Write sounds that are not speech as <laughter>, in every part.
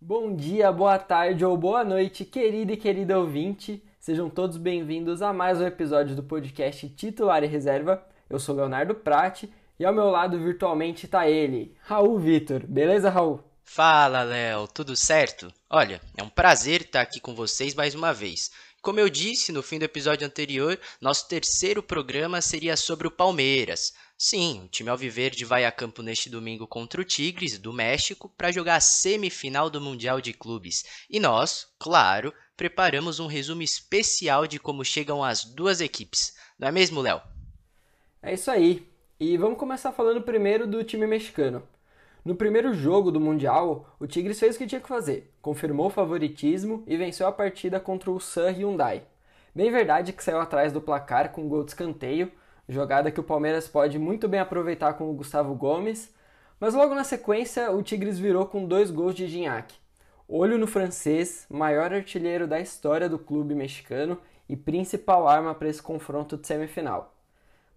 Bom dia, boa tarde ou boa noite, querido e querida ouvinte. Sejam todos bem-vindos a mais um episódio do podcast Titular e Reserva. Eu sou Leonardo Prati e ao meu lado virtualmente está ele, Raul Vitor. Beleza, Raul? Fala, Léo, tudo certo? Olha, é um prazer estar aqui com vocês mais uma vez. Como eu disse no fim do episódio anterior, nosso terceiro programa seria sobre o Palmeiras. Sim, o time Alviverde vai a campo neste domingo contra o Tigres, do México, para jogar a semifinal do Mundial de Clubes. E nós, claro, preparamos um resumo especial de como chegam as duas equipes. Não é mesmo, Léo? É isso aí. E vamos começar falando primeiro do time mexicano. No primeiro jogo do Mundial, o Tigres fez o que tinha que fazer, confirmou o favoritismo e venceu a partida contra o Sun Hyundai. Bem verdade que saiu atrás do placar com um gol de escanteio, jogada que o Palmeiras pode muito bem aproveitar com o Gustavo Gomes, mas logo na sequência o Tigres virou com dois gols de Gignac. Olho no francês, maior artilheiro da história do clube mexicano e principal arma para esse confronto de semifinal.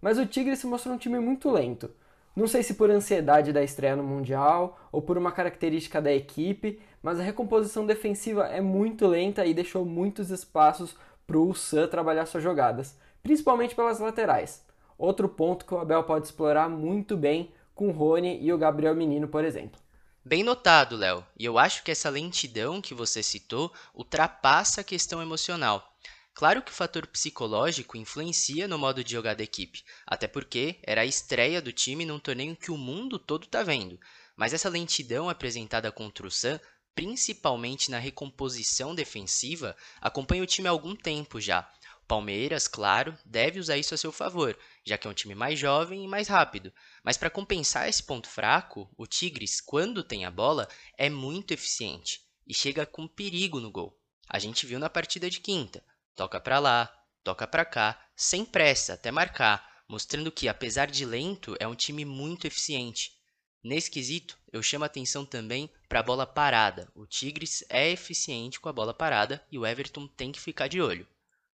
Mas o Tigres se mostrou um time muito lento, não sei se por ansiedade da estreia no Mundial ou por uma característica da equipe, mas a recomposição defensiva é muito lenta e deixou muitos espaços para o Ulsan trabalhar suas jogadas, principalmente pelas laterais. Outro ponto que o Abel pode explorar muito bem com o Rony e o Gabriel Menino, por exemplo. Bem notado, Léo. E eu acho que essa lentidão que você citou ultrapassa a questão emocional. Claro que o fator psicológico influencia no modo de jogar da equipe, até porque era a estreia do time num torneio que o mundo todo está vendo. Mas essa lentidão apresentada contra o Sam, principalmente na recomposição defensiva, acompanha o time há algum tempo já. Palmeiras, claro, deve usar isso a seu favor, já que é um time mais jovem e mais rápido. Mas para compensar esse ponto fraco, o Tigres, quando tem a bola, é muito eficiente e chega com perigo no gol. A gente viu na partida de quinta. Toca para lá, toca para cá, sem pressa até marcar, mostrando que, apesar de lento, é um time muito eficiente. Nesse quesito, eu chamo atenção também para a bola parada. O Tigres é eficiente com a bola parada e o Everton tem que ficar de olho.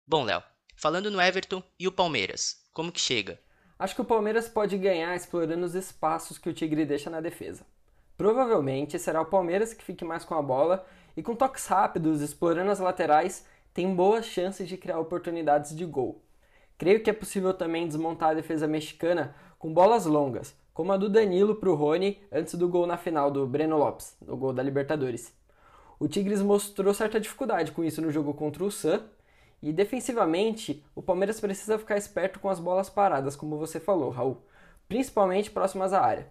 Bom, Léo, falando no Everton e o Palmeiras, como que chega? Acho que o Palmeiras pode ganhar explorando os espaços que o Tigre deixa na defesa. Provavelmente será o Palmeiras que fique mais com a bola e com toques rápidos, explorando as laterais, tem boas chances de criar oportunidades de gol. Creio que é possível também desmontar a defesa mexicana com bolas longas, como a do Danilo para o Rony antes do gol na final do Breno Lopes, no gol da Libertadores. O Tigres mostrou certa dificuldade com isso no jogo contra o Sam, e defensivamente o Palmeiras precisa ficar esperto com as bolas paradas, como você falou, Raul, principalmente próximas à área.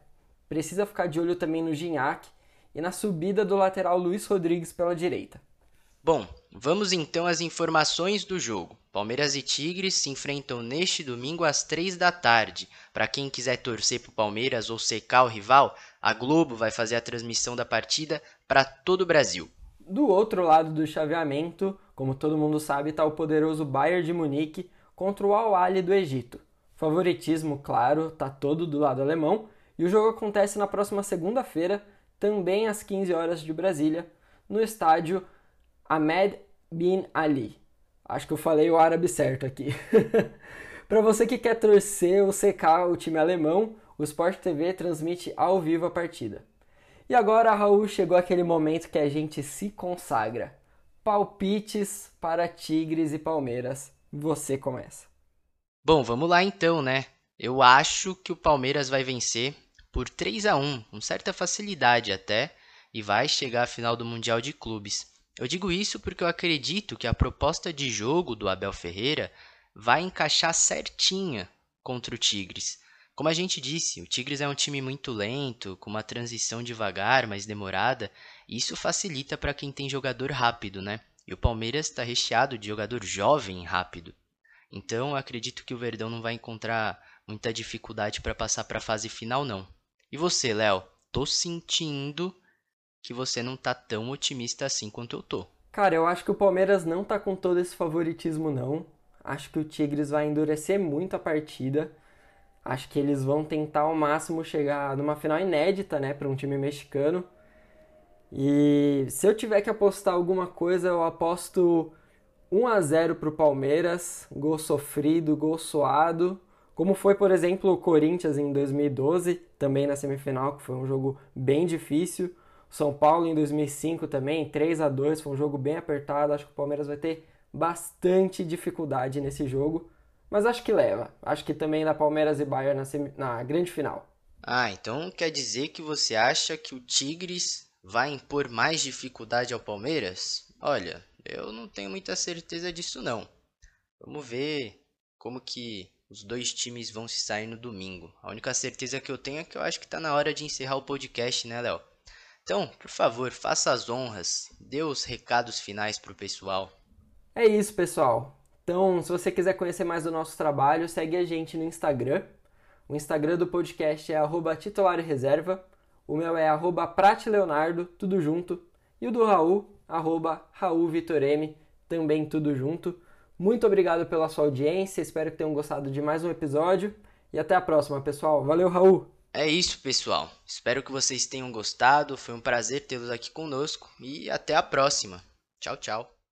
Precisa ficar de olho também no Gignac e na subida do lateral Luiz Rodrigues pela direita. Bom, vamos então às informações do jogo. Palmeiras e Tigres se enfrentam neste domingo às 3 da tarde. Para quem quiser torcer para o Palmeiras ou secar o rival, a Globo vai fazer a transmissão da partida para todo o Brasil. Do outro lado do chaveamento, como todo mundo sabe, está o poderoso Bayern de Munique contra o Al-Ahly do Egito. Favoritismo, claro, está todo do lado alemão, e o jogo acontece na próxima segunda-feira, também às 15 horas de Brasília, no estádio Ahmed bin Ali. Acho que eu falei o árabe certo aqui. <laughs> Para você que quer torcer ou secar o time alemão, o Sport TV transmite ao vivo a partida. E agora, Raul, chegou aquele momento que a gente se consagra. Palpites para Tigres e Palmeiras. Você começa. Bom, vamos lá então, né? Eu acho que o Palmeiras vai vencer por 3 a 1, com certa facilidade até, e vai chegar à final do Mundial de Clubes. Eu digo isso porque eu acredito que a proposta de jogo do Abel Ferreira vai encaixar certinha contra o Tigres. Como a gente disse, o Tigres é um time muito lento, com uma transição devagar, mais demorada, e isso facilita para quem tem jogador rápido, né? E o Palmeiras está recheado de jogador jovem e rápido. Então, eu acredito que o Verdão não vai encontrar muita dificuldade para passar para a fase final, não. E você, Léo? Tô sentindo que você não tá tão otimista assim quanto eu tô. Cara, eu acho que o Palmeiras não tá com todo esse favoritismo, não. Acho que o Tigres vai endurecer muito a partida. Acho que eles vão tentar ao máximo chegar numa final inédita, né, para um time mexicano. E se eu tiver que apostar alguma coisa, eu aposto 1 a 0 para o Palmeiras, gol sofrido, gol suado, como foi, por exemplo, o Corinthians em 2012, também na semifinal, que foi um jogo bem difícil. São Paulo em 2005 também, 3 a 2 foi um jogo bem apertado. Acho que o Palmeiras vai ter bastante dificuldade nesse jogo, mas acho que leva. Acho que também dá Palmeiras e Bayern na, semi... na grande final. Ah, então quer dizer que você acha que o Tigres vai impor mais dificuldade ao Palmeiras? Olha, eu não tenho muita certeza disso não. Vamos ver como que os dois times vão se sair no domingo. A única certeza que eu tenho é que eu acho que está na hora de encerrar o podcast, né, Léo? Então, por favor, faça as honras, dê os recados finais para o pessoal. É isso, pessoal. Então, se você quiser conhecer mais do nosso trabalho, segue a gente no Instagram. O Instagram do podcast é titularreserva. O meu é @prateleonardo, tudo junto. E o do Raul, arroba também tudo junto. Muito obrigado pela sua audiência, espero que tenham gostado de mais um episódio. E até a próxima, pessoal. Valeu, Raul! É isso, pessoal. Espero que vocês tenham gostado. Foi um prazer tê-los aqui conosco e até a próxima. Tchau, tchau.